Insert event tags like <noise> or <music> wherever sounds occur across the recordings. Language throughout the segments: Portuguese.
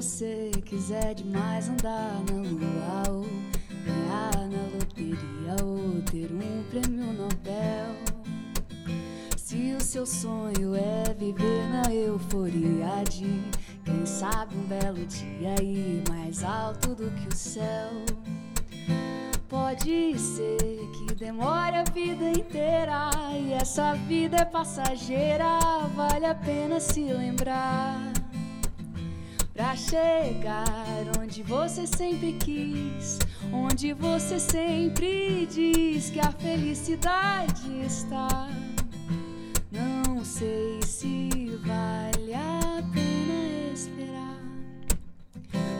você quiser demais andar na lua ou ganhar na loteria ou ter um prêmio Nobel. Se o seu sonho é viver na euforia de quem sabe um belo dia ir mais alto do que o céu. Pode ser que demore a vida inteira e essa vida é passageira, vale a pena se lembrar. Pra chegar onde você sempre quis, onde você sempre diz que a felicidade está. Não sei se vale a pena esperar.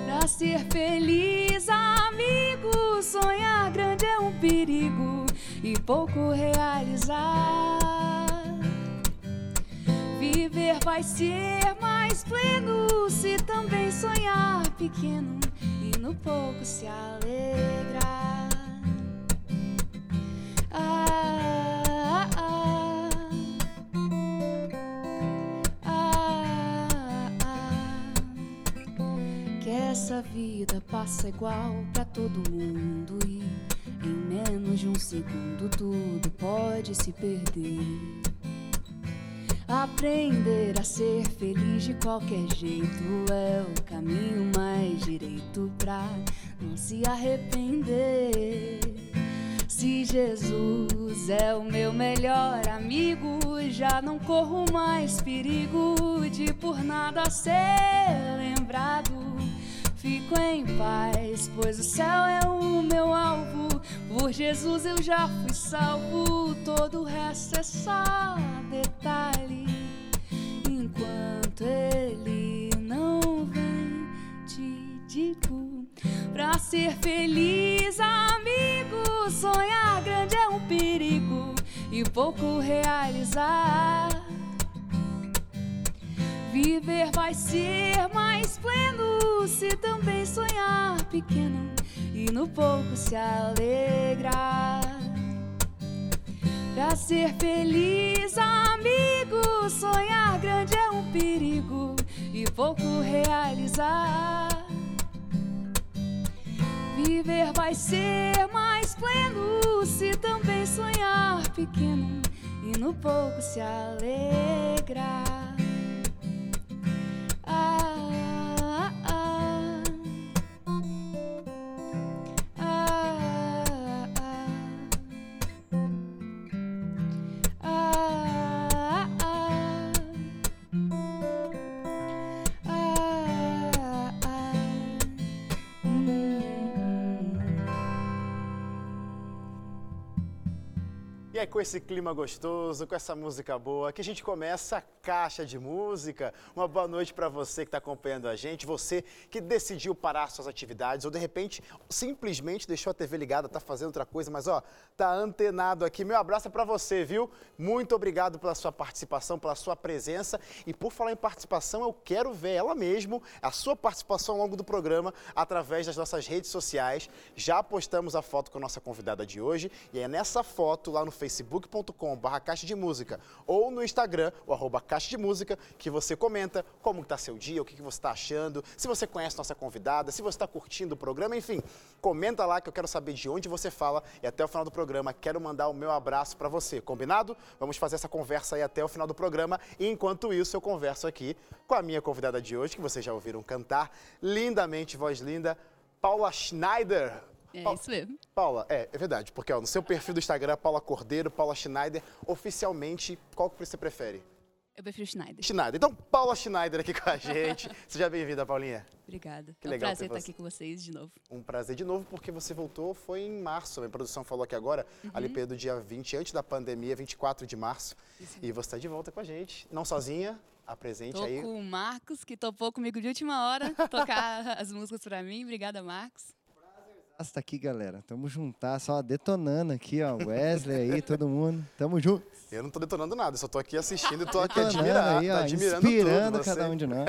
Pra ser feliz, amigo, sonhar grande é um perigo e pouco realizar. Viver vai ser mais pleno se também sonhar pequeno e no pouco se alegrar. Ah, ah, ah. Ah, ah. Que essa vida passa igual pra todo mundo e em menos de um segundo tudo pode se perder. Aprender a ser feliz de qualquer jeito é o caminho mais direito pra não se arrepender. Se Jesus é o meu melhor amigo, já não corro mais perigo de por nada ser lembrado. Fico em paz, pois o céu é o meu alvo. Por Jesus eu já fui salvo, todo o resto é só detalhe. Enquanto Ele não vem, te digo. Pra ser feliz, amigo, sonhar grande é um perigo e pouco realizar. Viver vai ser mais pleno se também sonhar pequeno e no pouco se alegrar. Pra ser feliz, amigo, sonhar grande é um perigo e pouco realizar. Viver vai ser mais pleno se também sonhar pequeno e no pouco se alegrar. Ah, Aí, com esse clima gostoso, com essa música boa, que a gente começa a caixa de música. Uma boa noite para você que está acompanhando a gente, você que decidiu parar suas atividades ou de repente simplesmente deixou a TV ligada, tá fazendo outra coisa, mas ó, tá antenado aqui. Meu abraço é para você, viu? Muito obrigado pela sua participação, pela sua presença. E por falar em participação, eu quero ver ela mesmo, a sua participação ao longo do programa, através das nossas redes sociais. Já postamos a foto com a nossa convidada de hoje e é nessa foto lá no facebook.com barra caixa de música ou no Instagram, o arroba caixa de música, que você comenta como está seu dia, o que, que você está achando, se você conhece nossa convidada, se você está curtindo o programa, enfim, comenta lá que eu quero saber de onde você fala e até o final do programa quero mandar o meu abraço para você, combinado? Vamos fazer essa conversa aí até o final do programa e enquanto isso eu converso aqui com a minha convidada de hoje, que vocês já ouviram cantar lindamente, voz linda, Paula Schneider. É Pa- isso mesmo. Paula, é, é verdade, porque ó, no seu perfil do Instagram, Paula Cordeiro, Paula Schneider, oficialmente, qual que você prefere? Eu prefiro Schneider. Schneider. Então, Paula Schneider aqui com a gente. <laughs> Seja bem-vinda, Paulinha. Obrigada. Que é um legal prazer estar você. aqui com vocês de novo. Um prazer de novo, porque você voltou, foi em março. A minha produção falou aqui agora, ali pelo dia 20, antes da pandemia, 24 de março. E você está de volta com a gente, não sozinha, apresente Tô aí. com o Marcos, que topou comigo de última hora, tocar <laughs> as músicas pra mim. Obrigada, Marcos. Tá aqui, galera. Tamo juntar, só detonando aqui, ó. Wesley aí, todo mundo. Tamo junto. Eu não tô detonando nada, só tô aqui assistindo e tô aqui admirando, aí, ó. admirando Inspirando tudo. cada Você- um de nós.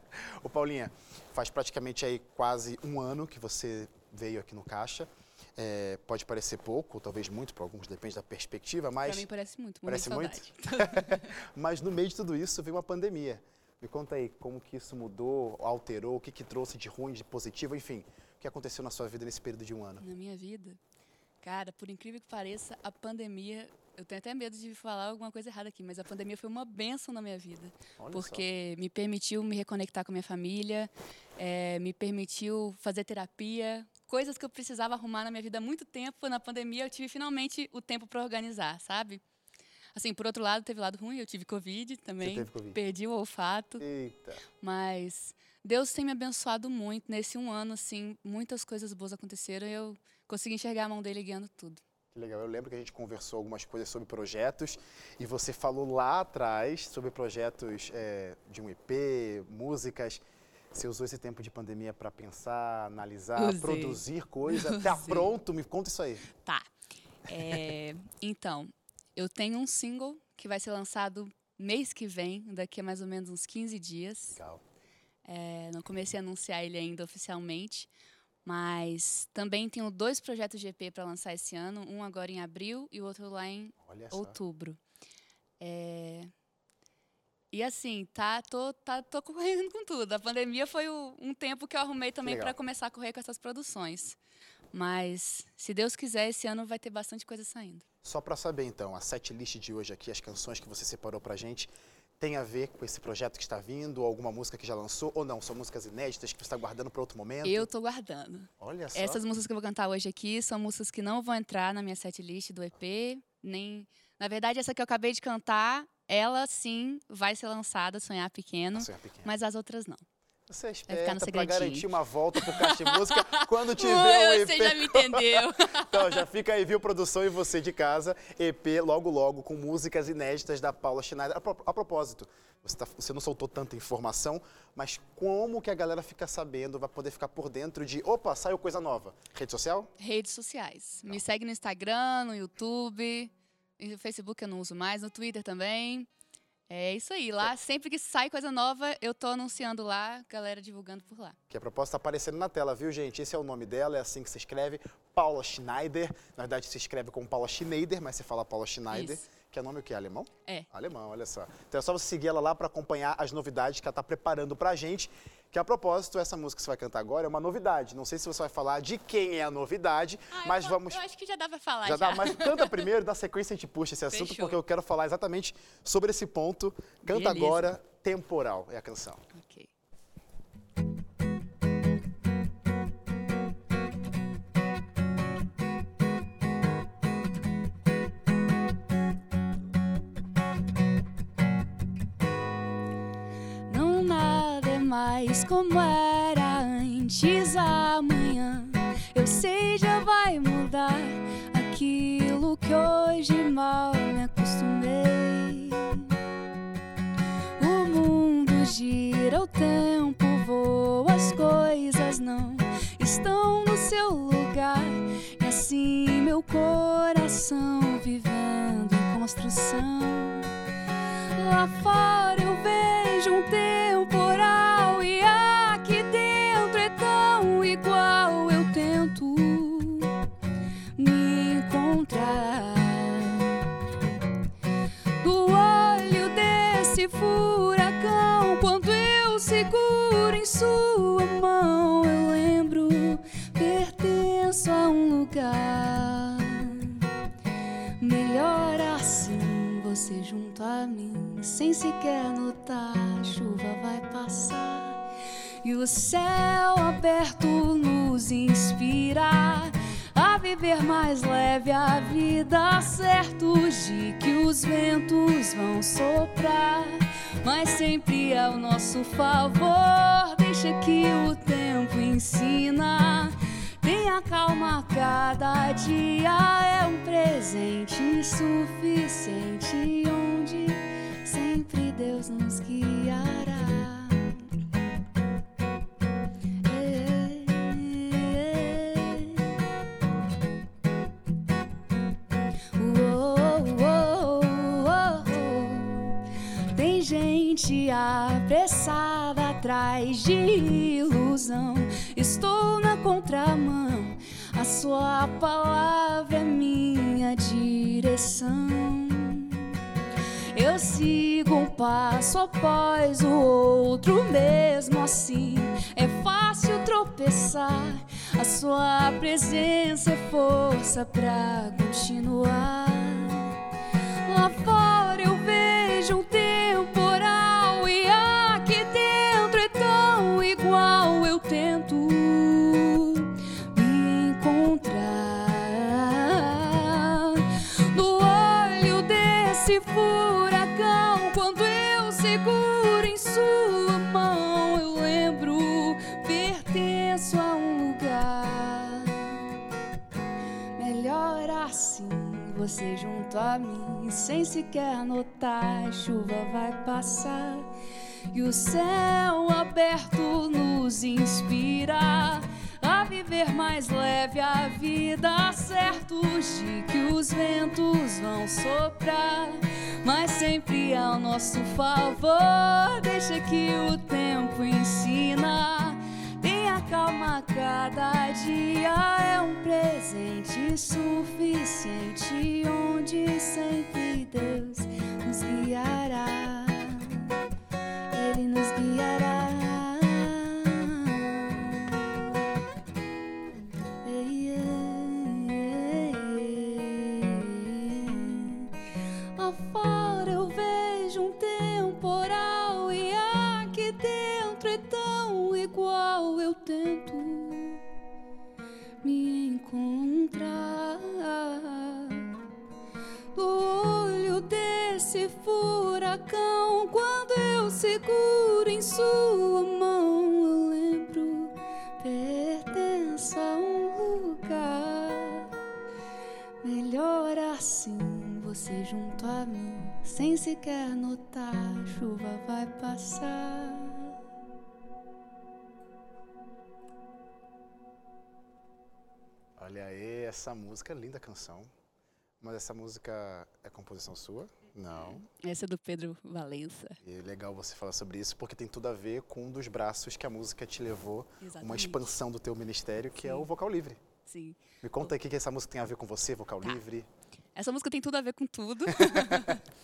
<laughs> Ô Paulinha, faz praticamente aí quase um ano que você veio aqui no Caixa. É, pode parecer pouco, ou talvez muito, para alguns depende da perspectiva, mas mim parece muito, Parece muito. <laughs> Mas no meio de tudo isso veio uma pandemia. Me conta aí como que isso mudou, alterou, o que, que trouxe de ruim, de positivo, enfim. O que aconteceu na sua vida nesse período de um ano? Na minha vida, cara, por incrível que pareça, a pandemia. Eu tenho até medo de falar alguma coisa errada aqui, mas a pandemia foi uma benção na minha vida. Olha porque me permitiu me reconectar com a minha família, eh, me permitiu fazer terapia, coisas que eu precisava arrumar na minha vida há muito tempo. Na pandemia, eu tive finalmente o tempo para organizar, sabe? Assim, por outro lado, teve lado ruim, eu tive Covid também. teve Covid. Perdi o olfato. Eita. Mas Deus tem me abençoado muito. Nesse um ano, assim, muitas coisas boas aconteceram e eu consegui enxergar a mão dele guiando tudo. Que legal. Eu lembro que a gente conversou algumas coisas sobre projetos e você falou lá atrás sobre projetos é, de um EP, músicas. Você usou esse tempo de pandemia para pensar, analisar, Usei. produzir coisa. <laughs> Tá Usei. pronto? Me conta isso aí. Tá. É, <laughs> então, eu tenho um single que vai ser lançado mês que vem, daqui a mais ou menos uns 15 dias. Legal. É, não comecei a anunciar ele ainda oficialmente, mas também tenho dois projetos de EP para lançar esse ano, um agora em abril e o outro lá em outubro. É, E assim, tá, tô, tá, tô correndo com tudo. A pandemia foi o- um tempo que eu arrumei também para começar a correr com essas produções. Mas, se Deus quiser, esse ano vai ter bastante coisa saindo. Só para saber então, a set list de hoje aqui, as canções que você separou pra gente, tem a ver com esse projeto que está vindo, ou alguma música que já lançou, ou não? São músicas inéditas que você está guardando para outro momento? Eu tô guardando. Olha só. Essas músicas que eu vou cantar hoje aqui são músicas que não vão entrar na minha setlist do EP, nem. Na verdade, essa que eu acabei de cantar, ela sim vai ser lançada, Sonhar Pequeno, Sonhar Pequeno. mas as outras não. Você é esperta para garantir uma volta pro Caixa de <laughs> Música quando tiver Ui, um você EP. já me entendeu. <laughs> Então, já fica aí, viu, produção e você de casa, EP logo logo com músicas inéditas da Paula Schneider. A, pro- a propósito, você, tá- você não soltou tanta informação, mas como que a galera fica sabendo, vai poder ficar por dentro de, opa, saiu coisa nova? Rede social? Redes sociais. Me segue no Instagram, no YouTube, no Facebook eu não uso mais, no Twitter também. É isso aí. Lá, sempre que sai coisa nova, eu tô anunciando lá, galera divulgando por lá. Que a proposta está aparecendo na tela, viu, gente? Esse é o nome dela, é assim que se escreve, Paula Schneider. Na verdade, se escreve como Paula Schneider, mas você fala Paula Schneider, Isso. que é nome o quê? Alemão? É. Alemão, olha só. Então é só você seguir ela lá para acompanhar as novidades que ela está preparando pra gente. Que a propósito, essa música que você vai cantar agora é uma novidade. Não sei se você vai falar de quem é a novidade, mas eu, vamos. Eu acho que já dá pra falar. Já Já, dá, mas canta primeiro, na sequência a gente puxa esse assunto, Fechou. porque eu quero falar exatamente sobre esse ponto. Canta Beleza. agora, Temporal é a canção. Ok. Mais como era antes amanhã. Eu sei já vai mudar aquilo que hoje mal me acostumei. O mundo gira, o tempo voa, as coisas não estão no seu lugar. E assim meu coração vivendo em construção. Lá fora eu vejo um temporal sua mão, eu lembro, pertenço a um lugar. Melhor assim, você junto a mim, sem sequer notar, a chuva vai passar. E o céu aberto nos inspira a viver mais leve a vida, certos de que os ventos vão soprar, mas sempre ao nosso favor. Que o tempo ensina. Tenha calma, cada dia é um presente suficiente onde sempre Deus nos guiará. Gente apressada atrás de ilusão. Estou na contramão. A sua palavra é minha direção. Eu sigo um passo após o outro, mesmo assim é fácil tropeçar. A sua presença é força pra continuar. Lá fora Você junto a mim, sem sequer notar, a chuva vai passar. E o céu aberto nos inspira a viver mais leve a vida, certos de que os ventos vão soprar, mas sempre ao nosso favor. Deixa que o tempo ensina. Calma, cada dia é um presente suficiente, onde sempre Deus nos guiará. Furacão. Quando eu seguro em sua mão, eu lembro, pertenço a um lugar melhor assim. Você junto a mim, sem sequer notar, a chuva vai passar. Olha aí, essa música é linda canção. Mas essa música é composição sua? Não. Essa é do Pedro Valença. E é legal você falar sobre isso, porque tem tudo a ver com um dos braços que a música te levou, uma Exatamente. expansão do teu ministério, que é Sim. o vocal livre. Sim. Me conta aí o que essa música tem a ver com você, vocal Tá. livre. Essa música tem tudo a ver com tudo. <laughs>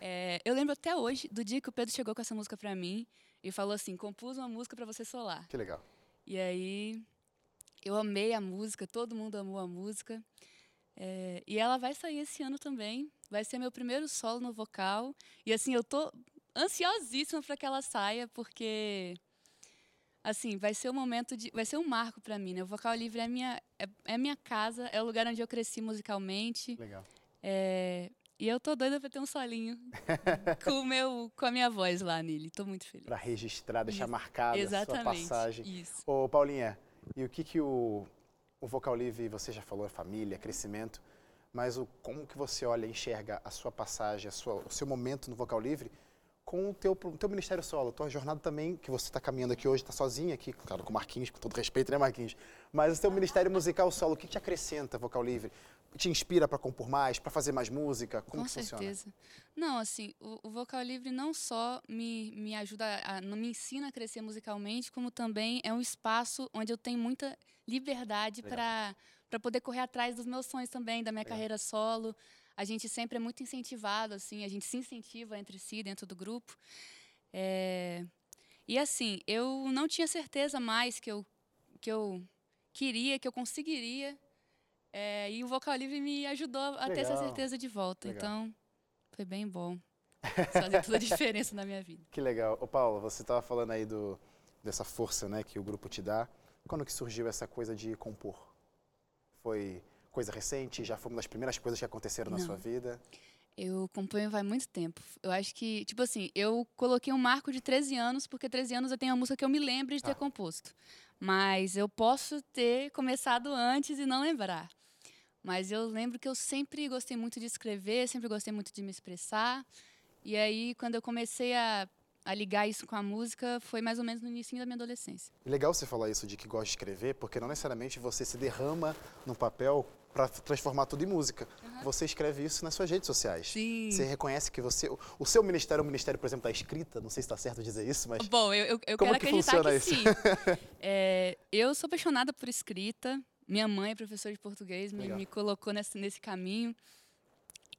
É, eu lembro até hoje do dia que o Pedro chegou com essa música pra mim e falou assim: compus uma música pra você solar. Que legal. E aí eu amei a música, todo mundo amou a música. É, e ela vai sair esse ano também. Vai ser meu primeiro solo no vocal. E assim, eu tô ansiosíssima para que ela saia, porque assim, vai ser um momento de. Vai ser um marco para mim, né? O vocal livre é minha, é, é minha casa, é o lugar onde eu cresci musicalmente. Legal. É, e eu tô doida para ter um solinho <laughs> com, o meu, com a minha voz lá nele. Tô muito feliz. Para registrar, deixar Isso. marcada a sua passagem. Isso. Ô, Paulinha, e o que que o, o vocal livre, você já falou, é família, crescimento, mas o, como que você olha e enxerga a sua passagem, a sua, o seu momento no vocal livre com o teu, o teu ministério solo, a tua jornada também, que você está caminhando aqui hoje, está sozinha aqui, claro, com o Marquinhos, com todo respeito, né, Marquinhos? Mas o teu ministério musical solo, o que te acrescenta vocal livre? Te inspira para compor mais, para fazer mais música? Como Com que funciona? certeza. Não, assim, o, o vocal livre não só me, me ajuda, a, não me ensina a crescer musicalmente, como também é um espaço onde eu tenho muita liberdade para para poder correr atrás dos meus sonhos também, da minha Legal. carreira solo. A gente sempre é muito incentivado, assim, a gente se incentiva entre si dentro do grupo. É, E assim, eu não tinha certeza mais que eu, que eu queria, que eu conseguiria. É, e o vocal livre me ajudou a ter essa Legal. certeza de volta. Legal. Então, foi bem bom. <laughs> Fazer toda a diferença na minha vida. Que legal. Ô, Paulo, você estava falando aí do, dessa força né, que o grupo te dá. Quando que surgiu essa coisa de compor? Foi coisa recente? Já foi uma das primeiras coisas que aconteceram na Não. sua vida? Eu componho faz muito tempo. Eu acho que, tipo assim, eu coloquei um marco de 13 anos, porque 13 anos eu tenho uma música que eu me lembro de ter Ah. composto. Mas eu posso ter começado antes e não lembrar. Mas eu lembro que eu sempre gostei muito de escrever, sempre gostei muito de me expressar. E aí, quando eu comecei a, a ligar isso com a música, foi mais ou menos no início da minha adolescência. Legal você falar isso de que gosta de escrever, porque não necessariamente você se derrama no papel para transformar tudo em música. Você escreve isso nas suas redes sociais. Sim. Você reconhece que você. o- O seu ministério é um ministério, por exemplo, da escrita. Não sei se está certo dizer isso, mas. Bom, eu, eu, eu Como quero que acreditar funciona que isso? sim. <laughs> É, eu sou apaixonada por escrita. Minha mãe é professora de português, me, me colocou nesse, nesse caminho.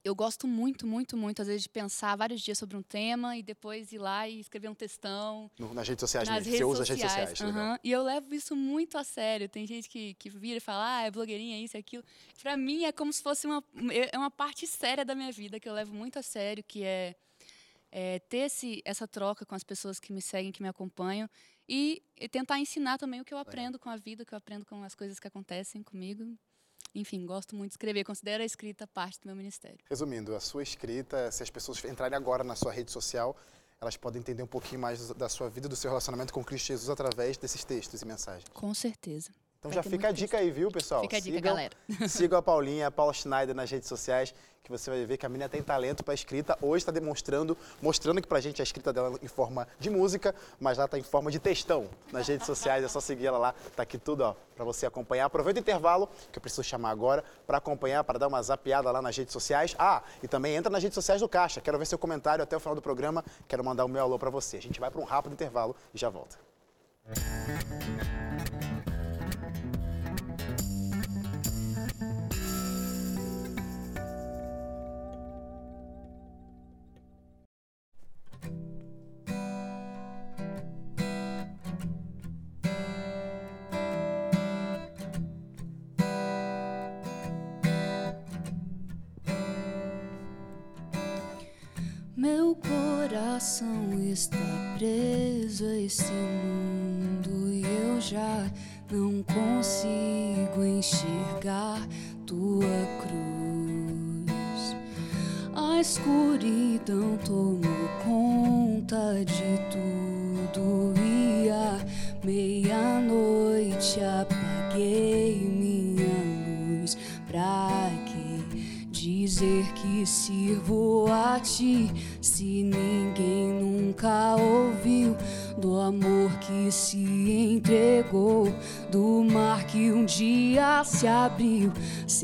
Eu gosto muito, muito, muito, às vezes, de pensar vários dias sobre um tema e depois ir lá e escrever um textão. No, nas redes sociais nas mesmo. Redes Você usa as redes sociais. uhum. E eu levo isso muito a sério. Tem gente que, que vira e fala, ah, é blogueirinha, isso e aquilo. Pra mim é como se fosse uma, é uma parte séria da minha vida que eu levo muito a sério, que é, é ter esse, essa troca com as pessoas que me seguem, que me acompanham. E, e tentar ensinar também o que eu aprendo com a vida, o que eu aprendo com as coisas que acontecem comigo. Enfim, gosto muito de escrever, considero a escrita parte do meu ministério. Resumindo, a sua escrita, se as pessoas entrarem agora na sua rede social, elas podem entender um pouquinho mais da sua vida, do seu relacionamento com Cristo Jesus através desses textos e mensagens. Com certeza. Então Vai já fica a dica aí, viu, pessoal? Fica a dica, sigam, galera. <laughs> Sigam a Paulinha, a Paula Schneider nas redes sociais, que você vai ver que a menina tem talento para escrita. Hoje está demonstrando, mostrando que pra gente a escrita dela em forma de música, mas lá está em forma de textão nas redes sociais. É só seguir ela lá, tá aqui tudo, ó, para você acompanhar. Aproveita o intervalo, que eu preciso chamar agora, para acompanhar, para dar uma zapiada lá nas redes sociais. Ah, e também entra nas redes sociais do Caixa. Quero ver seu comentário até o final do programa. Quero mandar o meu alô para você. A gente vai para um rápido intervalo e já volta. Meu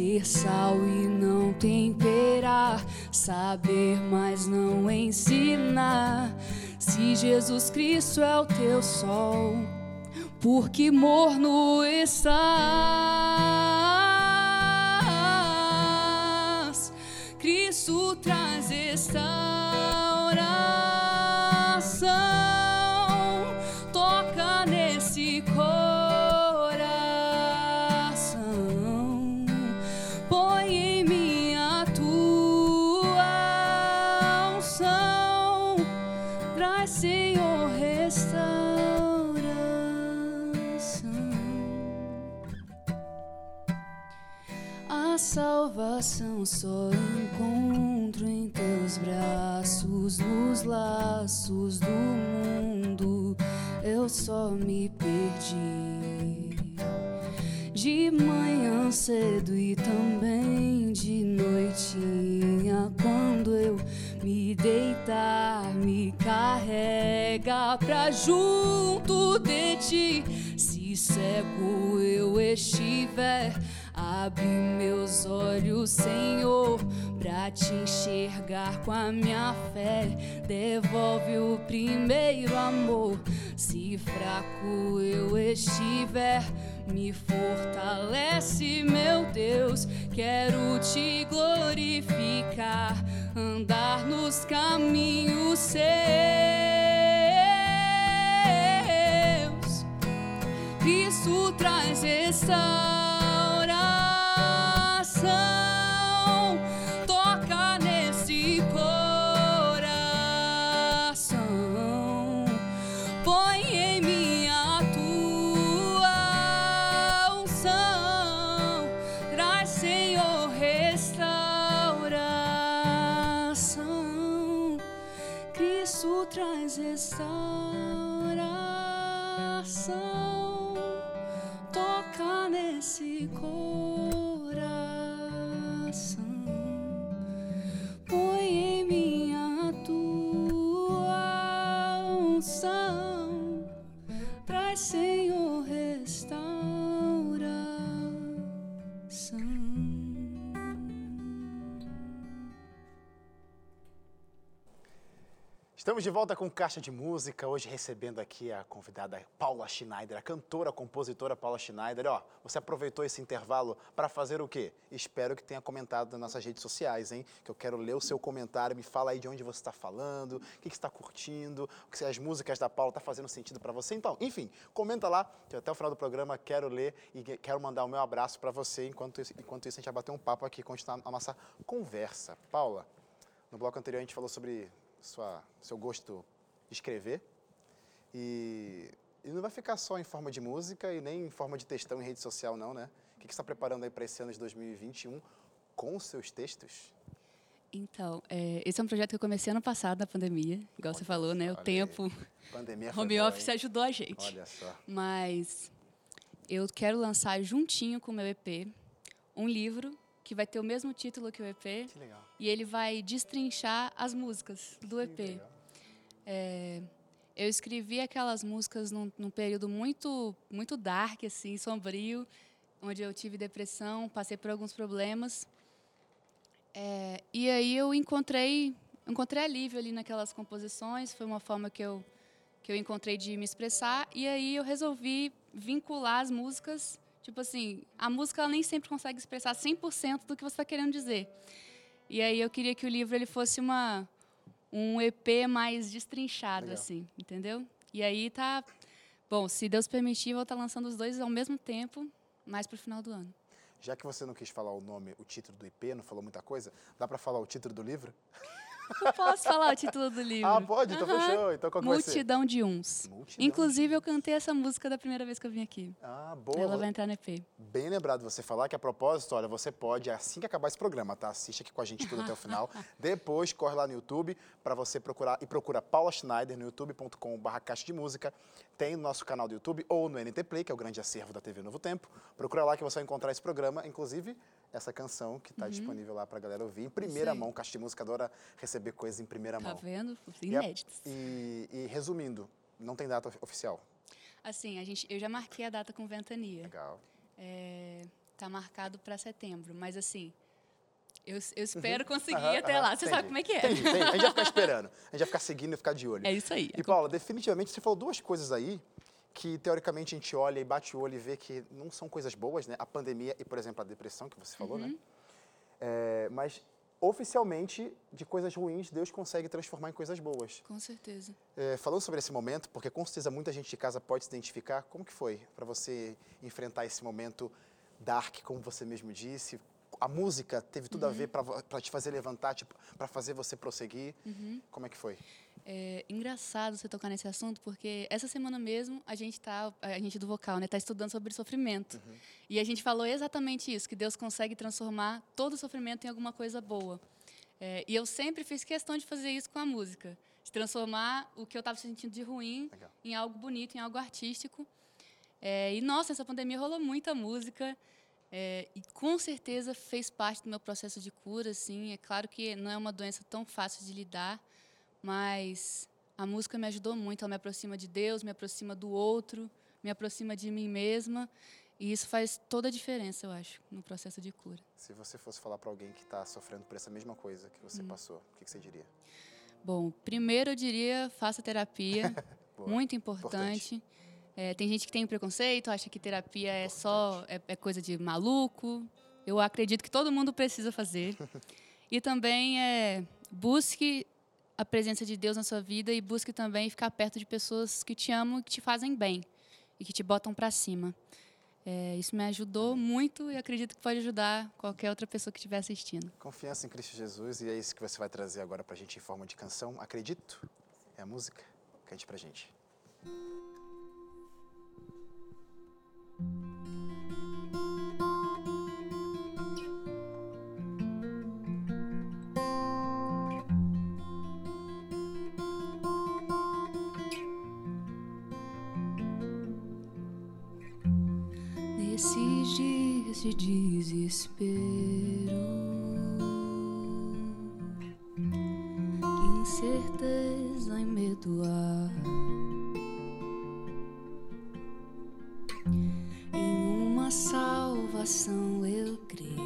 ser sal e não temperar, saber mas não ensinar. Se Jesus Cristo é o teu sol, porque morno estás. Só encontro em teus braços, nos laços do mundo. Eu só me perdi. De manhã cedo e também de noitinha, quando eu me deitar, me carrega pra junto de ti. Se cego eu estiver, abre meus olhos, Senhor, pra te enxergar com a minha fé. Devolve o primeiro amor. Se fraco eu estiver, me fortalece, meu Deus. Quero te glorificar, andar nos caminhos seus. Cristo traz restauração, 的 Estamos de volta com Caixa de Música, hoje recebendo aqui a convidada Paula Schneider, a cantora, a compositora Paula Schneider. Ó, você aproveitou esse intervalo para fazer o quê? Espero que tenha comentado nas nossas redes sociais, hein? Que eu quero ler o seu comentário, me fala aí de onde você está falando, o que, que está curtindo, que as músicas da Paula estão tá fazendo sentido para você. Então, enfim, comenta lá, que até o final do programa quero ler e quero mandar o meu abraço para você. Enquanto, enquanto isso, a gente vai bater um papo aqui, continuar a nossa conversa. Paula, no bloco anterior a gente falou sobre sua, seu gosto de escrever. E, e não vai ficar só em forma de música e nem em forma de textão em rede social, não, né? O que, você está preparando aí para esse ano de 2021 com os seus textos? Então, é, esse é um projeto que eu comecei ano passado, na pandemia, igual você falou, né? O tempo, pandemia <laughs> home boa, office hein? ajudou a gente. Olha só. Mas eu quero lançar juntinho com o meu EP um livro que vai ter o mesmo título que o EP. Que legal. E ele vai destrinchar as músicas do EP. É, eu escrevi aquelas músicas num, num, período muito, muito dark, assim, sombrio, onde eu tive depressão, passei por alguns problemas. É, e aí eu encontrei, encontrei alívio ali naquelas composições. Foi uma forma que eu que eu encontrei de me expressar. E aí eu resolvi vincular as músicas Tipo assim, a música ela nem sempre consegue expressar 100% do que você está querendo dizer. E aí eu queria que o livro ele fosse uma um EP mais destrinchado Legal. assim, entendeu? E aí tá bom, se Deus permitir, vou estar tá lançando os dois ao mesmo tempo, mais para o final do ano. Já que você não quis falar o nome, o título do EP, não falou muita coisa, dá para falar o título do livro? Eu posso falar o título do livro. Ah, pode? Então uhum. fechou. Então qual Multidão de Uns. Multidão Inclusive, de eu cantei essa música da primeira vez que eu vim aqui. Ah, boa. Ela vai entrar no EP. Bem lembrado você falar que, a propósito, olha, você pode, assim que acabar esse programa, tá? Assiste aqui com a gente tudo até o final. <laughs> Depois, corre lá no YouTube para você procurar e procura Paula Schneider no youtube.com.br caixa de música. Tem no nosso canal do YouTube ou no NT Play, que é o grande acervo da TV Novo Tempo. Procura lá que você vai encontrar esse programa. Inclusive, essa canção que está uhum. disponível lá para a galera ouvir em primeira mão. Caixa de Música adora receber coisas em primeira tá mão. Tá vendo? Inéditas. E, e, resumindo, não tem data oficial? Assim, a gente, eu já marquei a data com Ventania. Legal. É, tá marcado para setembro, mas assim, eu, eu espero uhum. conseguir uhum, até lá. Você entendi. sabe como é que é. Entendi, entendi. A gente vai ficar <laughs> esperando. A gente vai ficar seguindo e ficar de olho. É isso aí. E, Paula, definitivamente você falou duas coisas aí que teoricamente a gente olha e bate o olho e vê que não são coisas boas, né? A pandemia e, por exemplo, a depressão que você falou, né? uhum. né? É, mas oficialmente, de coisas ruins, Deus consegue transformar em coisas boas. Com certeza. É, falando sobre esse momento, porque com certeza muita gente de casa pode se identificar, como que foi para você enfrentar esse momento dark, como você mesmo disse? A música teve tudo uhum. a ver para te fazer levantar, tipo, para fazer você prosseguir. Uhum. Como é que foi? É engraçado você tocar nesse assunto, porque essa semana mesmo a gente tá, a gente do vocal, né, tá estudando sobre sofrimento. Uhum. E a gente falou exatamente isso, que Deus consegue transformar todo sofrimento em alguma coisa boa. É, e eu sempre fiz questão de fazer isso com a música, de transformar o que eu estava sentindo de ruim Legal. em algo bonito, em algo artístico. É, e nossa, essa pandemia rolou muita música. É, e com certeza fez parte do meu processo de cura, assim. É claro que não é uma doença tão fácil de lidar, mas a música me ajudou muito. Ela me aproxima de Deus, me aproxima do outro, me aproxima de mim mesma. E isso faz toda a diferença, eu acho, no processo de cura. Se você fosse falar para alguém que está sofrendo por essa mesma coisa que você hum. passou, o que, que, você diria? Bom, primeiro eu diria faça terapia, <laughs> muito importante. importante. É, tem gente que tem preconceito, acha que terapia é só é, é coisa de maluco. Eu acredito que todo mundo precisa fazer. <laughs> e também é, busque a presença de Deus na sua vida e busque também ficar perto de pessoas que te amam e que te fazem bem e que te botam para cima. É, isso me ajudou muito e acredito que pode ajudar qualquer outra pessoa que estiver assistindo. Confiança em Cristo Jesus e é isso que você vai trazer agora para a gente em forma de canção. Acredito? É a música? Cante para gente. desse desespero. Incerteza e medo há. Em uma salvação eu creio.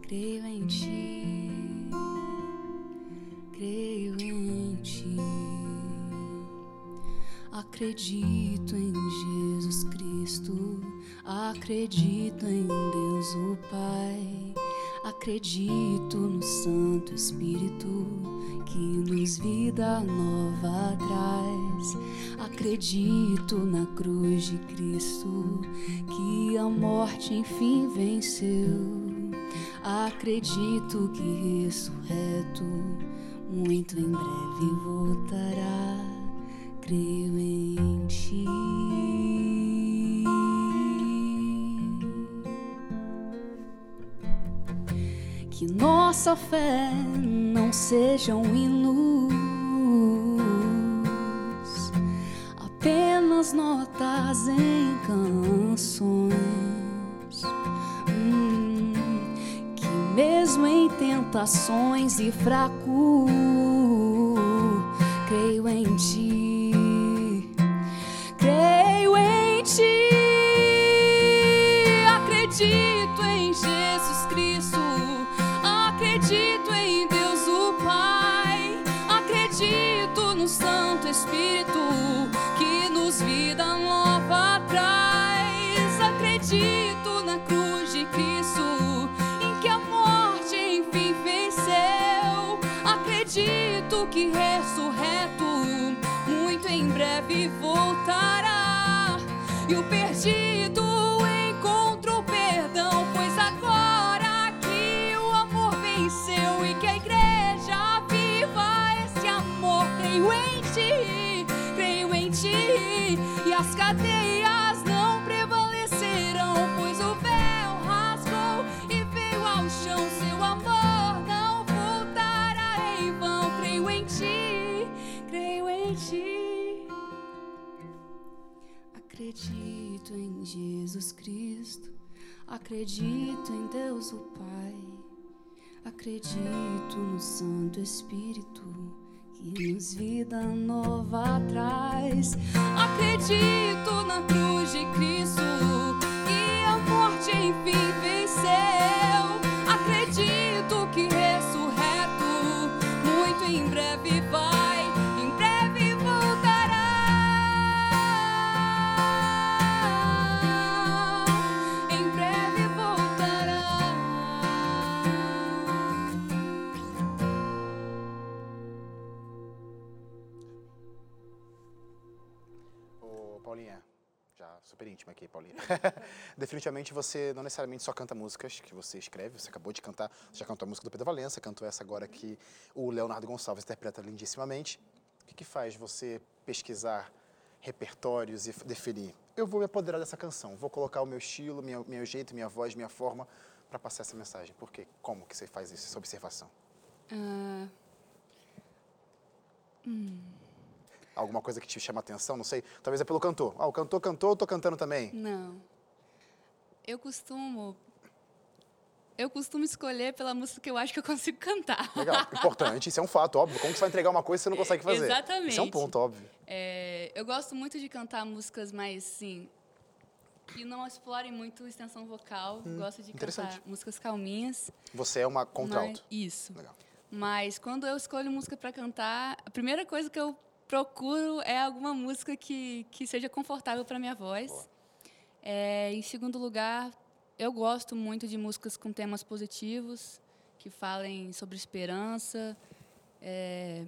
Creio em ti. Creio em ti. Acredito. Acredito em Deus o Pai, acredito no Santo Espírito que nos vida nova traz. Acredito na cruz de Cristo que a morte enfim venceu. Acredito que ressurreto muito em breve voltará. Creio em Que nossa fé não seja um inluz, apenas notas em canções. Hum, que mesmo em tentações e fraco, creio em ti. Que ressurreto muito em breve voltará. E o perdido Acredito em Jesus Cristo, acredito em Deus o Pai, acredito no Santo Espírito que nos vida nova traz. Acredito aqui, Paulinha. <laughs> Definitivamente você não necessariamente só canta músicas que você escreve, você acabou de cantar, você já cantou a música do Pedro Valença, cantou essa agora que o Leonardo Gonçalves interpreta lindissimamente. O que, que faz você pesquisar repertórios e definir? Eu vou me apoderar dessa canção, vou colocar o meu estilo, minha, meu jeito, minha voz, minha forma para passar essa mensagem. Por quê? Como que você faz isso, essa observação? Ah, Alguma coisa que te chama atenção? Não sei. Talvez é pelo cantor. Ah, o cantor cantou, eu tô cantando também. Não. Eu costumo. Eu costumo escolher pela música que eu acho que eu consigo cantar. Legal, importante, isso é um fato, óbvio. Como você vai entregar uma coisa que você não consegue fazer? Exatamente. Isso é um ponto, óbvio. É, eu gosto muito de cantar músicas mais, sim, que não explorem muito extensão vocal. gosto de Hum, cantar músicas calminhas. Você é uma mas- contralto. Isso. Legal. Mas quando eu escolho música para cantar, a primeira coisa que eu procuro é alguma música que, que seja confortável para minha voz. É, em segundo lugar, eu gosto muito de músicas com temas positivos, que falem sobre esperança. é,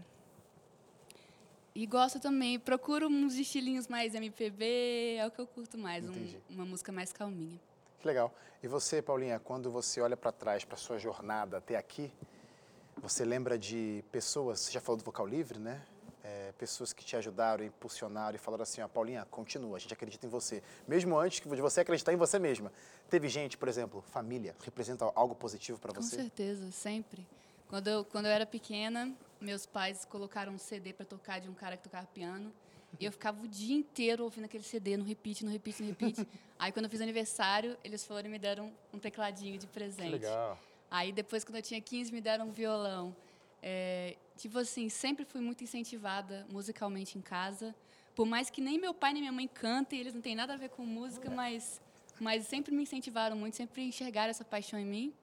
e gosto também, procuro uns estilinhos mais MPB, é o que eu curto mais, um- uma música mais calminha. Que legal. E você, Paulinha, quando você olha para trás, para sua jornada até aqui, você lembra de pessoas, você já falou do vocal livre, né? É, pessoas que te ajudaram, impulsionaram e falaram assim, ó, Paulinha, continua, a gente acredita em você. Mesmo antes de você acreditar em você mesma. Teve gente, por exemplo, família, representa algo positivo para Com você? certeza, sempre. Quando eu, quando eu era pequena, meus pais colocaram um CD para tocar de um cara que tocava piano. E eu ficava o dia inteiro ouvindo aquele CD, no repeat, no repeat, no repeat. <laughs> Aí, quando eu fiz aniversário, eles foram e me deram um tecladinho de presente. legal. Aí, depois, quando eu tinha 15, me deram um violão. É, tipo assim, sempre fui muito incentivada musicalmente em casa. Por mais que nem meu pai nem minha mãe cantem, eles não têm nada a ver com música, mas, mas sempre me incentivaram muito, sempre enxergaram essa paixão em mim.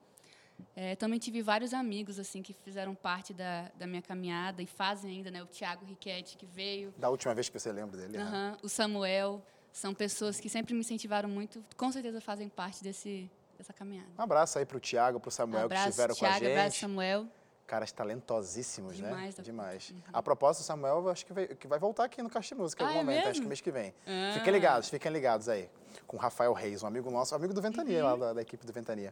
É, também tive vários amigos assim que fizeram parte da, da minha caminhada e fazem ainda, né? O Tiago Riquetti, que veio. Da última vez que você lembra dele. Uhum, O Samuel. São pessoas que sempre me incentivaram muito. Com certeza fazem parte desse, dessa caminhada. Um abraço aí para o Tiago, para o Samuel abraço, que estiveram Thiago, com a gente. Abraço, Samuel. Caras talentosíssimos, Demais, né? Demais. Uhum. A propósito, Samuel acho que vai, que vai voltar aqui no Caixa de Música em Ah, algum é momento, acho mesmo? que mês que vem. Ah. Fiquem ligados, fiquem ligados aí. Com o Rafael Reis, um amigo nosso, amigo do Ventania, Uhum. lá da, da equipe do Ventania.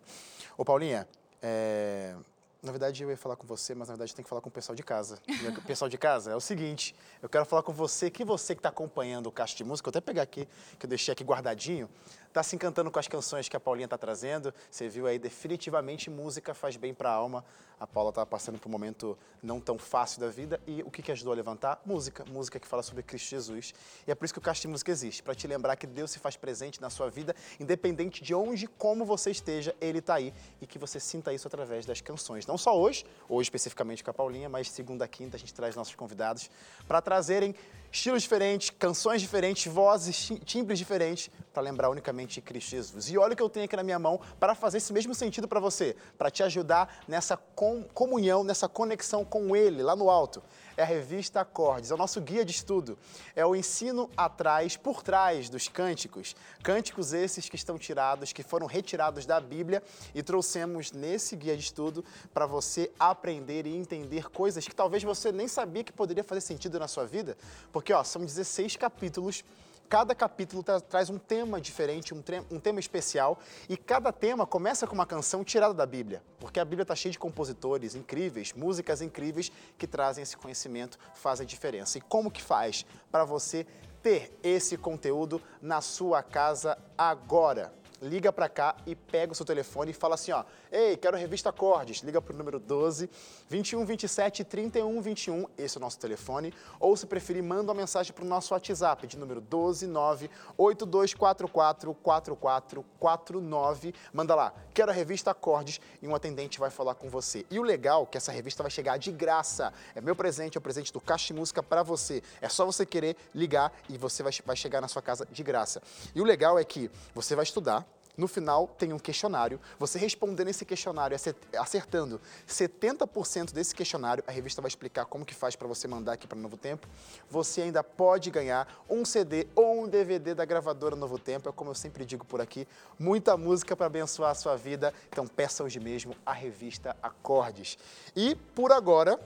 Ô, Paulinha, é, na verdade eu ia falar com você, mas na verdade tem que falar com o pessoal de casa. E o pessoal de casa é o seguinte, eu quero falar com você, que você que está acompanhando o Caixa de Música, eu até pegar aqui, que eu deixei aqui guardadinho, está se encantando com as canções que a Paulinha está trazendo. Você viu aí, definitivamente música faz bem para a alma. A Paula estava passando por um momento não tão fácil da vida e o que, que ajudou a levantar? Música. Música que fala sobre Cristo Jesus. E é por isso que o Caixa de Música existe, para te lembrar que Deus se faz presente na sua vida, independente de onde, como você esteja, Ele está aí e que você sinta isso através das canções. Não só hoje, hoje especificamente com a Paulinha, mas segunda, quinta a gente traz nossos convidados para trazerem estilos diferentes, canções diferentes, vozes, tim- timbres diferentes, para lembrar unicamente Cristo Jesus. E olha o que eu tenho aqui na minha mão para fazer esse mesmo sentido para você, para te ajudar nessa com- comunhão, nessa conexão com Ele, lá no alto. É a revista Acordes, é o nosso guia de estudo. É o ensino atrás, por trás dos cânticos. Cânticos esses que estão tirados, que foram retirados da Bíblia e trouxemos nesse guia de estudo para você aprender e entender coisas que talvez você nem sabia que poderia fazer sentido na sua vida. Porque, ó, são 16 capítulos Cada capítulo tra- traz um tema diferente, um, um tema especial, e cada tema começa com uma canção tirada da Bíblia, porque a Bíblia está cheia de compositores incríveis, músicas incríveis que trazem esse conhecimento, fazem diferença. E como que faz para você ter esse conteúdo na sua casa agora? Liga para cá e pega o seu telefone e fala assim, ó, ei, quero a revista Acordes, liga pro número 12 21 27 31 21, esse é o nosso telefone, ou se preferir, manda uma mensagem pro nosso WhatsApp de número 12 9 8244 4449, manda lá, quero a revista Acordes e um atendente vai falar com você. E o legal é que essa revista vai chegar de graça, é meu presente, é o presente do Caixa Música para você, é só você querer ligar e você vai, vai chegar na sua casa de graça. E o legal é que você vai estudar, no final, tem um questionário. Você respondendo esse questionário, acert- acertando 70% desse questionário, a revista vai explicar como que faz para você mandar aqui para Novo Tempo. Você ainda pode ganhar um CD ou um DVD da gravadora Novo Tempo. É como eu sempre digo por aqui, muita música para abençoar a sua vida. Então peça hoje mesmo a revista Acordes. E por agora,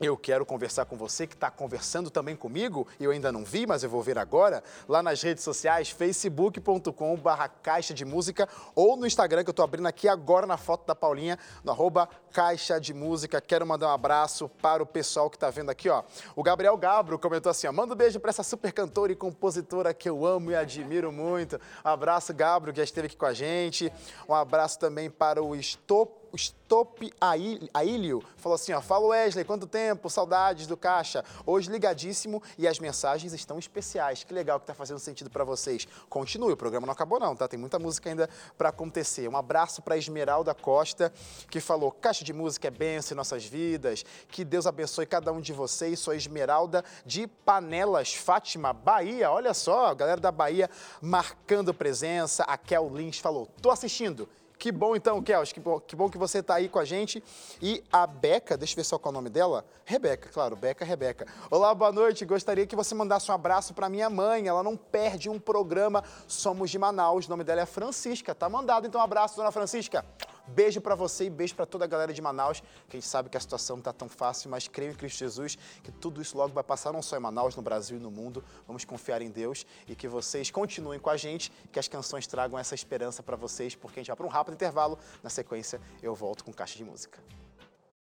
eu quero conversar com você que está conversando também comigo, eu ainda não vi, mas eu vou ver agora, lá nas redes sociais, facebook.com barra caixa de música, ou no Instagram, que eu estou abrindo aqui agora na foto da Paulinha, no arroba caixa de música. Quero mandar um abraço para o pessoal que está vendo aqui, ó. O Gabriel Gabro comentou assim, ó, manda um beijo para essa super cantora e compositora que eu amo e admiro muito. Um abraço, Gabro, que já esteve aqui com a gente. Um abraço também para o Stop o Stop Aí- Aílio falou assim, ó, fala Wesley, quanto tempo, saudades do Caixa. Hoje ligadíssimo e as mensagens estão especiais. Que legal que tá fazendo sentido para vocês. Continue, o programa não acabou não, tá? Tem muita música ainda para acontecer. Um abraço para Esmeralda Costa, que falou, Caixa de Música é bênção em nossas vidas. Que Deus abençoe cada um de vocês. Sou Esmeralda de Panelas, Fátima, Bahia. Olha só, galera da Bahia marcando presença. A Kel Lins falou, tô assistindo. Que bom então, Kels, que bom, que bom que você está aí com a gente. E a Beca, deixa eu ver só qual é o nome dela. Rebeca, claro, Beca, Rebeca. Olá, boa noite. Gostaria que você mandasse um abraço para minha mãe. Ela não perde um programa. Somos de Manaus. O nome dela é Francisca. Tá mandado então um abraço, dona Francisca. Beijo para você e beijo para toda a galera de Manaus, que a gente sabe que a situação não tá tão fácil, mas creio em Cristo Jesus que tudo isso logo vai passar, não só em Manaus, no Brasil e no mundo. Vamos confiar em Deus e que vocês continuem com a gente, que as canções tragam essa esperança para vocês, porque a gente vai para um rápido intervalo. Na sequência, eu volto com caixa de música.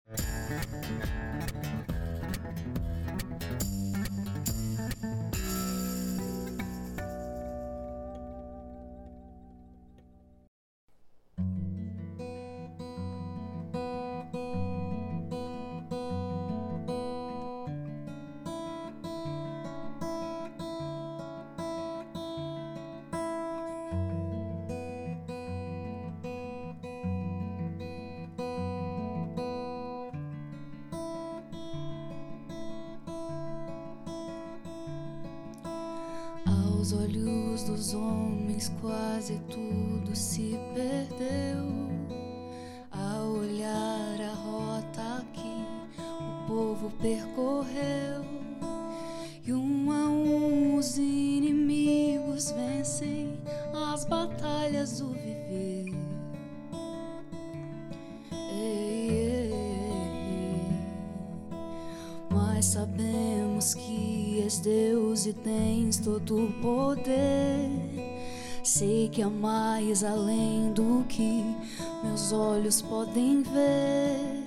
Aos mais além do que meus olhos podem ver.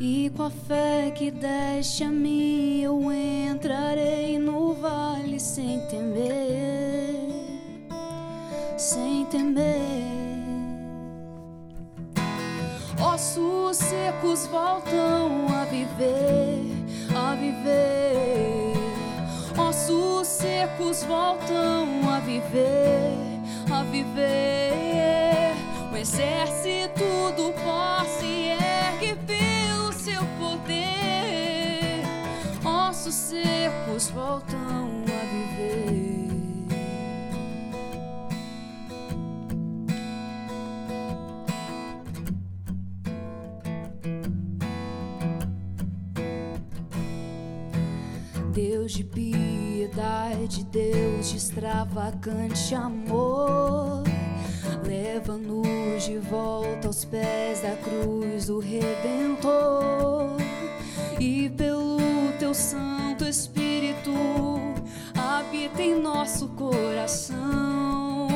E com a fé que deste a mim, eu entrarei no vale sem temer, sem temer. Ossos secos voltam a viver, a viver. Ossos secos voltam a viver, a viver. O exército do pó se ergue pelo seu poder. Ossos secos voltam piedade, Deus de extravagante amor, leva-nos de volta aos pés da cruz do Redentor. E pelo teu Santo Espírito, habita em nosso coração,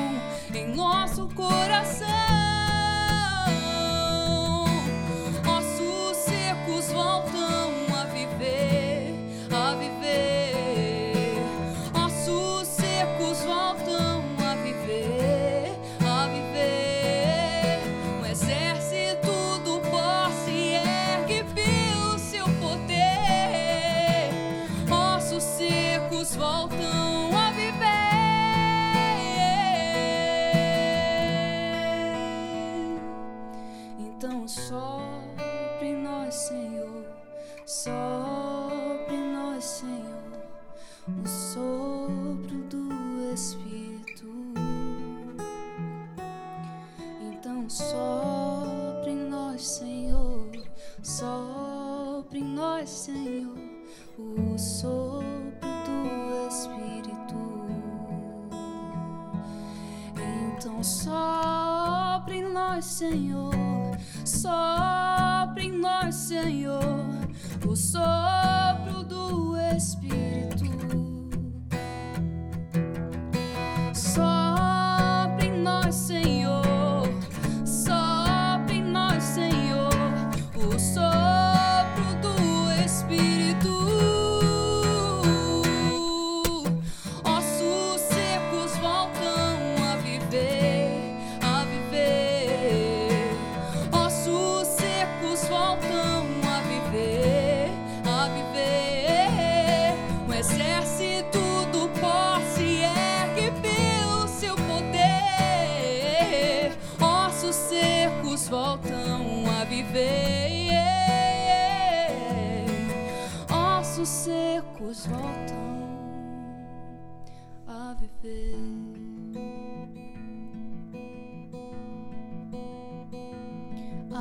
em nosso coração.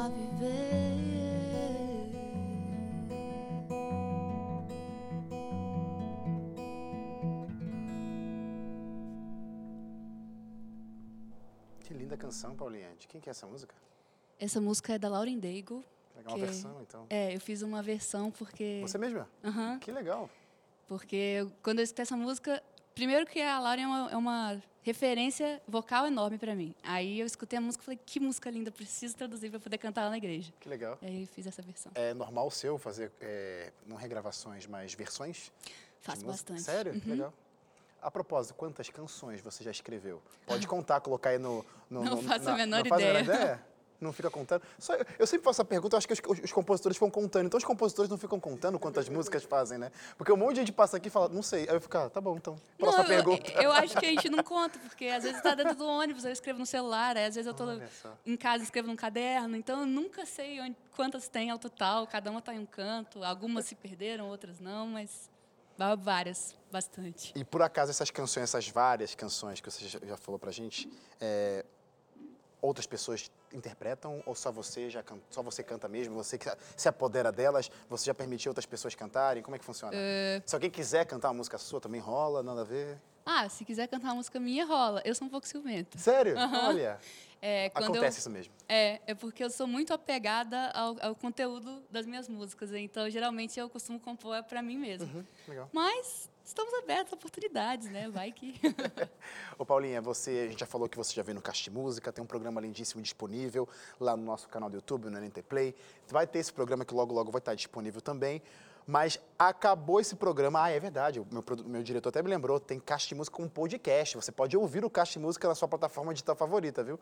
A viver. Que linda canção, Paulinha. De quem que é essa música? Essa música é da Lauren Daigle. Legal, uma Que- versão, então. É, eu fiz uma versão porque. Você mesma? Aham. Que legal. Porque quando eu escutei essa música, primeiro que a Lauren é uma, é uma referência vocal enorme pra mim. Aí eu escutei a música e falei, que música linda, preciso traduzir pra poder cantar lá na igreja. Que legal. E aí fiz essa versão. É normal o seu fazer, é, não regravações, mas versões? Faço bastante. Sério? Que Uhum. Legal. A propósito, quantas canções você já escreveu? Pode contar, colocar aí no... no Não no- faço a menor não ideia. ideia? Não fica contando? Só, eu, eu sempre faço essa pergunta, eu acho que os, os- os compositores ficam contando. Então os compositores não ficam contando quantas músicas fazem, né? Porque um monte de gente passa aqui e fala, não sei. Aí eu fico, ah, tá bom, então. Próxima Não, eu- pergunta. Eu, acho que a gente não conta, porque às vezes está dentro do ônibus, eu escrevo no celular, às vezes eu só. em casa escrevo num caderno, então eu nunca sei onde- quantas tem ao total, cada uma está em um canto, algumas se perderam, outras não, mas vá- várias, bastante. E por acaso essas canções, essas várias canções que você já, já falou pra gente, é, outras pessoas interpretam ou só você já can- só você canta mesmo? Você se apodera delas? Você já permitiu outras pessoas cantarem? Como é que funciona? Se alguém quiser cantar uma música sua, também rola, nada a ver? Ah, se quiser cantar uma música minha, rola. Eu sou um pouco ciumenta. Sério? Olha, É, acontece eu, isso mesmo. É, é porque eu sou muito apegada ao, ao conteúdo das minhas músicas. Então, geralmente, eu costumo compor para mim mesma. Uhum, legal. Mas estamos abertos a oportunidades, né? Vai que. <laughs> Ô Paulinha, você, a gente já falou que você já veio no de Música, tem um programa lindíssimo disponível lá no nosso canal do YouTube, no NT Play. Vai ter esse programa que logo, logo vai estar disponível também. Mas acabou esse programa, ah, é verdade, o meu, meu diretor até me lembrou, tem Caixa de Música com podcast. Você pode ouvir o Caixa de Música na sua plataforma digital favorita, viu?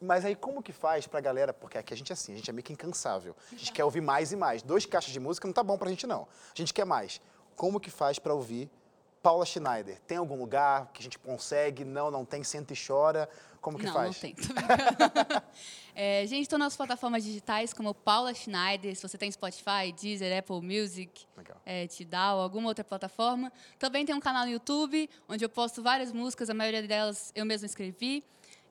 Mas aí como que faz pra galera, porque aqui a gente é assim, a gente é meio que incansável. A gente quer ouvir mais e mais. Dois caixas de música não tá bom pra gente não. A gente quer mais. Como que faz pra ouvir Paula Schneider? Tem algum lugar que a gente consegue? Não, não tem, senta e chora. Como que não, faz? não tem. <laughs> É, gente, estou nas plataformas digitais como Paula Schneider. Se você tem Spotify, Deezer, Apple Music, é, Tidal, alguma outra plataforma. Também tem um canal no YouTube, onde eu posto várias músicas, a maioria delas eu mesma escrevi.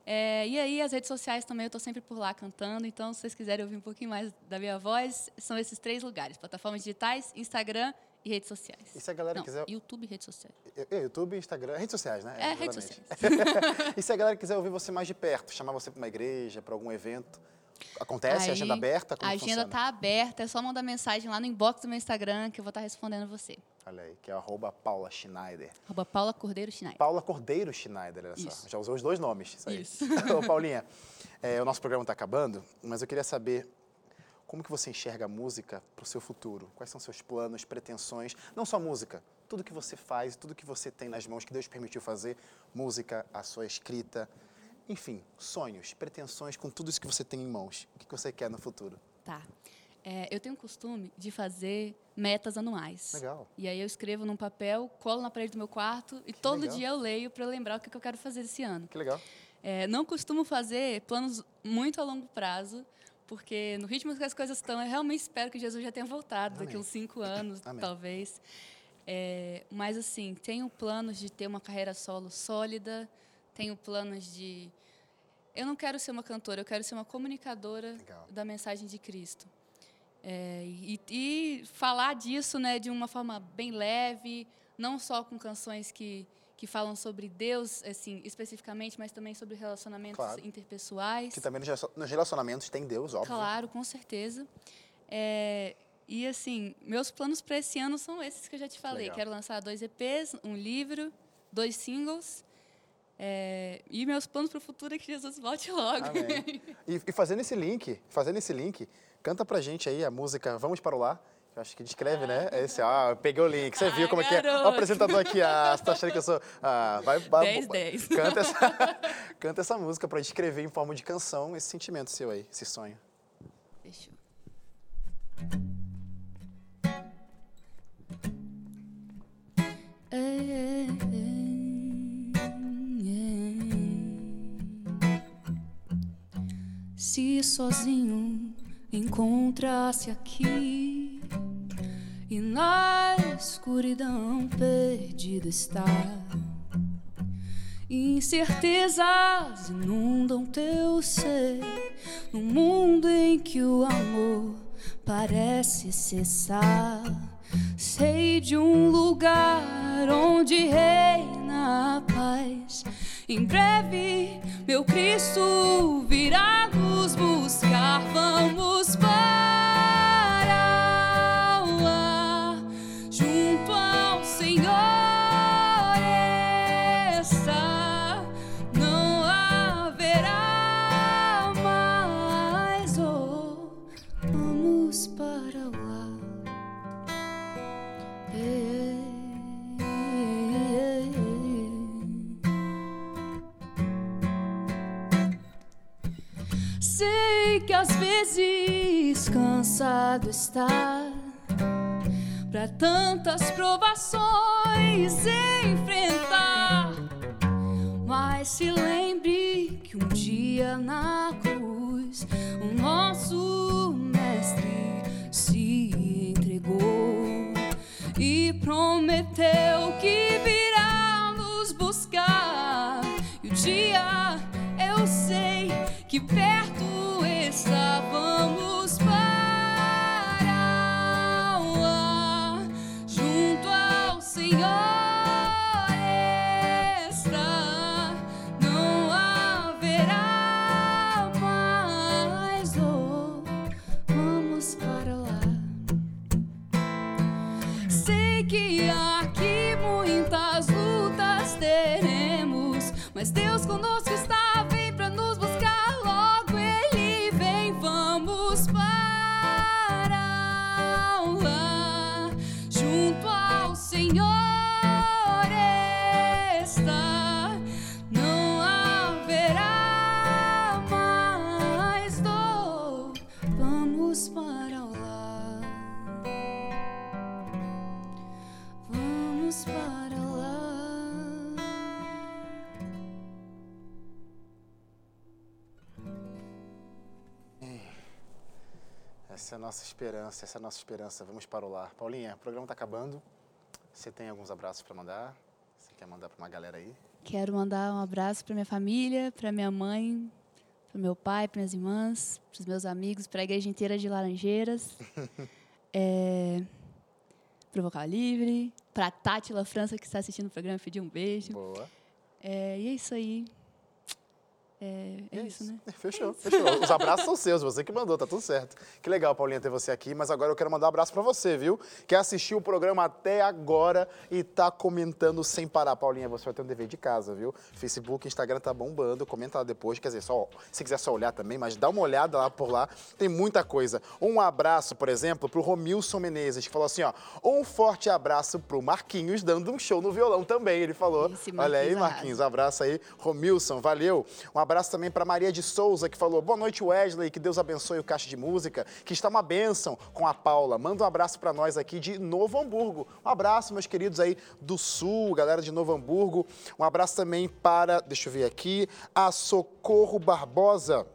É, e aí, as redes sociais também, eu estou sempre por lá cantando. Então, se vocês quiserem ouvir um pouquinho mais da minha voz, são esses três lugares: plataformas digitais, Instagram e redes sociais. E se a galera Não, quiser- YouTube e redes sociais. É, YouTube, Instagram, redes sociais, né? É, redes Exatamente. <laughs> e se a galera quiser ouvir você mais de perto, chamar você para uma igreja, para algum evento, acontece? Aí, agenda aberta? Como a agenda está aberta, é só mandar mensagem lá no inbox do meu Instagram que eu vou estar respondendo você. Olha aí, que é arroba Paula Schneider. Arroba Paula Cordeiro Schneider. Paula Cordeiro Schneider, olha só. Isso. Já usou os dois nomes. Isso aí. Isso. <laughs> Ô, Paulinha, é, o nosso programa está acabando, mas eu queria saber como que você enxerga a música para o seu futuro? Quais são seus planos, pretensões? Não só música, tudo que você faz, tudo que você tem nas mãos, que Deus permitiu fazer, música, a sua escrita, enfim, sonhos, pretensões com tudo isso que você tem em mãos. O que que você quer no futuro? Tá. É, eu tenho o costume de fazer metas anuais. Legal. E aí eu escrevo num papel, colo na parede do meu quarto e todo legal. dia eu leio para lembrar o que que eu quero fazer esse ano. Que legal. É, não costumo fazer planos muito a longo prazo, porque no ritmo que as coisas estão, eu realmente espero que Jesus já tenha voltado daqui Amém. uns cinco anos, Amém. talvez. É, mas, assim, tenho planos de ter uma carreira solo sólida, tenho planos de. Eu não quero ser uma cantora, eu quero ser uma comunicadora Legal. da mensagem de Cristo. É, e, e falar disso né, de uma forma bem leve, não só com canções que, que falam sobre Deus, assim, especificamente, mas também sobre relacionamentos Claro. interpessoais. Que também nos relacion- nos relacionamentos tem Deus, óbvio. Claro, com certeza. É, e assim, meus planos para esse ano são esses que eu já te falei. Legal. Quero lançar dois EPs, um livro, dois singles. é, e meus planos para o futuro é que Jesus volte logo. <laughs> E, e fazendo esse link, fazendo esse link, canta pra gente aí a música Vamos para o Lar. Eu acho que descreve, né? É esse, ah, eu peguei o link. Você viu como é que é? O apresentador aqui, ah, você tá achando que eu sou. Ah, vai, vai 10, 10. Canta essa, <laughs> canta essa música pra descrever em forma de canção esse sentimento seu aí, esse sonho. É, é. Se sozinho encontrasse aqui e na escuridão perdido está. Incertezas inundam teu ser num mundo em que o amor parece cessar. Sei de um lugar onde reina a paz. Em breve, meu Cristo virá nos buscar. Vamos para às vezes cansado está para tantas provações enfrentar. Mas se lembre que um dia na cruz o nosso mestre se entregou e prometeu que virá nos buscar. E o dia eu sei que perto está, vamos para esperança, essa é a nossa esperança. Vamos para o lar. Paulinha, o programa está acabando. Você tem alguns abraços para mandar? Você quer mandar para uma galera aí? Quero mandar um abraço para minha família, para minha mãe, para meu pai, para minhas irmãs, para os meus amigos, para a igreja inteira de Laranjeiras, <laughs> é, para o Vocal Livre, para a Tátila França que está assistindo o programa, pedir um beijo. Boa. É, e é isso aí. É, é E isso, né? <laughs> Fechou, fechou. Os abraços são seus, você que mandou, tá tudo certo. Que legal, Paulinha, ter você aqui, mas agora eu quero mandar um abraço pra você, viu? Que assistiu o programa até agora e tá comentando sem parar. Paulinha, você vai ter um dever de casa, viu? Facebook, Instagram tá bombando, comenta lá depois, quer dizer, só, se quiser só olhar também, mas dá uma olhada lá por lá, tem muita coisa. Um abraço, por exemplo, pro Romilson Menezes, que falou assim, ó, um forte abraço pro Marquinhos, dando um show no violão também, ele falou. Olha aí, Marquinhos Marquinhos, abraço aí, Romilson, valeu. Um abraço também para Maria de Souza, que falou: Boa noite, Wesley, que Deus abençoe o Caixa de Música, que está uma bênção com a Paula. Manda um abraço para nós aqui de Novo Hamburgo. Um abraço, meus queridos aí do Sul, galera de Novo Hamburgo. Um abraço também para, deixa eu ver aqui, a Socorro Barbosa.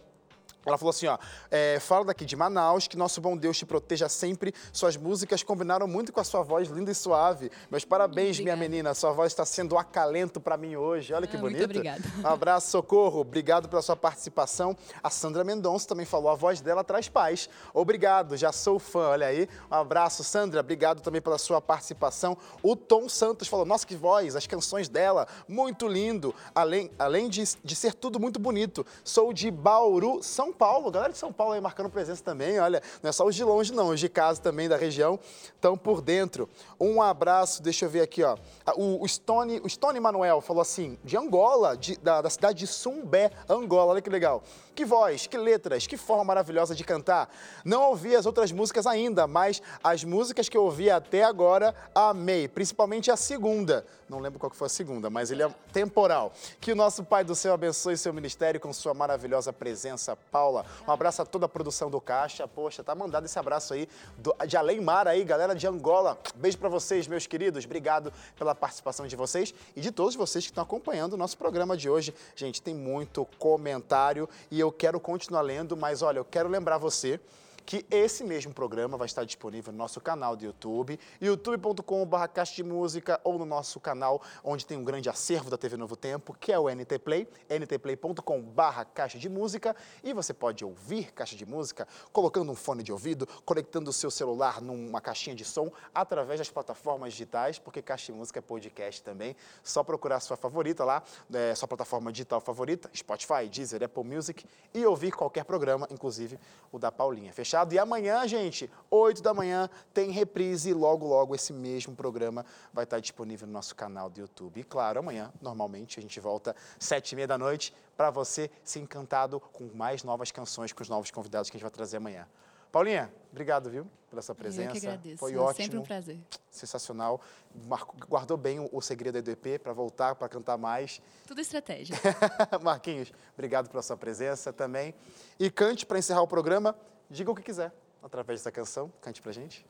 Ela falou assim, ó, é, fala daqui de Manaus, que nosso bom Deus te proteja sempre. Suas músicas combinaram muito com a sua voz linda e suave. Meus parabéns, minha menina. Sua voz está sendo um acalento para mim hoje. Olha que Ah, muito bonito. obrigada. Um abraço, Socorro. Obrigado pela sua participação. A Sandra Mendonça também falou, a voz dela traz paz. Obrigado, já sou fã. Olha aí. Um abraço, Sandra. Obrigado também pela sua participação. O Tom Santos falou, nossa, que voz, as canções dela, muito lindo. Além, além de, de ser tudo muito bonito. Sou de Bauru, São Paulo. Galera de São Paulo aí marcando presença também, olha. Não é só os de longe, não. Os de casa também da região estão por dentro. Um abraço, deixa eu ver aqui, ó. O, o Stone, o Stone Manuel falou assim, de Angola, de- da, da cidade de Sumbé, Angola. Olha que legal. Que voz, que letras, que forma maravilhosa de cantar. Não ouvi as outras músicas ainda, mas as músicas que eu ouvi até agora, amei. Principalmente a segunda. Não lembro qual que foi a segunda, mas ele é temporal. Que o nosso Pai do Céu abençoe seu ministério com sua maravilhosa presença, Paula. Um abraço a toda a produção do Caixa. Poxa, tá mandado esse abraço aí do- de Além Mar aí, galera de Angola. Beijo pra vocês, meus queridos. Obrigado pela participação de vocês e de todos vocês que estão acompanhando o nosso programa de hoje. Gente, tem muito comentário e eu quero continuar lendo, mas olha, eu quero lembrar você que esse mesmo programa vai estar disponível no nosso canal do YouTube, youtube.com.br Caixa de Música, ou no nosso canal, onde tem um grande acervo da TV Novo Tempo, que é o NT Play, ntplay.com.br Caixa de Música, e você pode ouvir Caixa de Música colocando um fone de ouvido, conectando o seu celular numa caixinha de som, através das plataformas digitais, porque Caixa de Música é podcast também, só procurar sua favorita lá, é, sua plataforma digital favorita, Spotify, Deezer, Apple Music, e ouvir qualquer programa, inclusive o da Paulinha. Fechado? E amanhã, gente, 8 da manhã, tem reprise e logo, logo esse mesmo programa vai estar disponível no nosso canal do YouTube. E claro, amanhã, normalmente, a gente volta sete e meia da noite para você se encantado com mais novas canções, com os novos convidados que a gente vai trazer amanhã. Paulinha, obrigado, viu, pela sua presença. Eu que agradeço. Foi é ótimo sempre um prazer. sensacional. Marco- guardou bem o, o segredo do EP para voltar, para cantar mais. Tudo estratégia. <laughs> Marquinhos, obrigado pela sua presença também. E cante para encerrar o programa, diga o que quiser através dessa canção. Cante pra gente.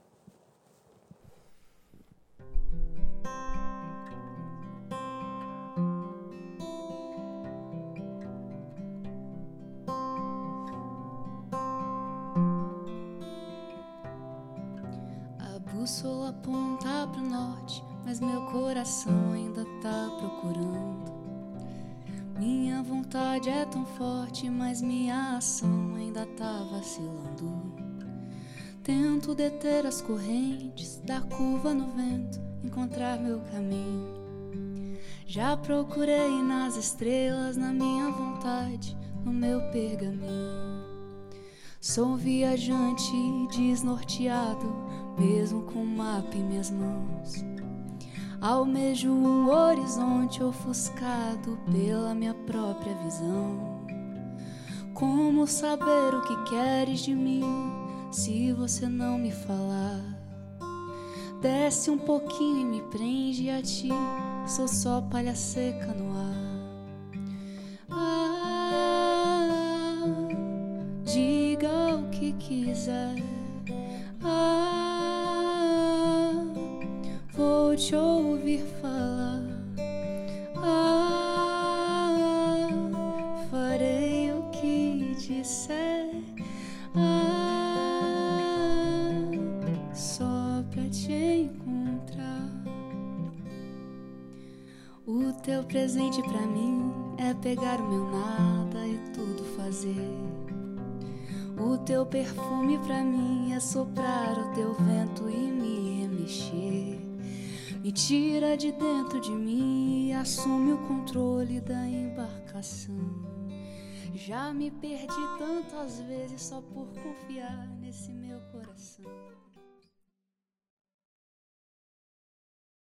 A bússola aponta pro norte, mas meu coração ainda tá procurando. Minha vontade é tão forte, mas minha ação ainda Tento deter as correntes da curva no vento, encontrar meu caminho. Já procurei nas estrelas, na minha vontade, no meu pergaminho. Sou viajante desnorteado, mesmo com o mapa em minhas mãos. Almejo um horizonte ofuscado pela minha própria visão. Como saber o que queres de mim se você não me falar? Desce um pouquinho e me prende a ti, sou só palha seca no ar. Ah, diga o que quiser. O teu presente pra mim é pegar o meu nada e tudo fazer. O teu perfume pra mim é soprar o teu vento e me remexer. Me tira de dentro de mim e assume o controle da embarcação. Já me perdi tantas vezes só por confiar nesse meu coração.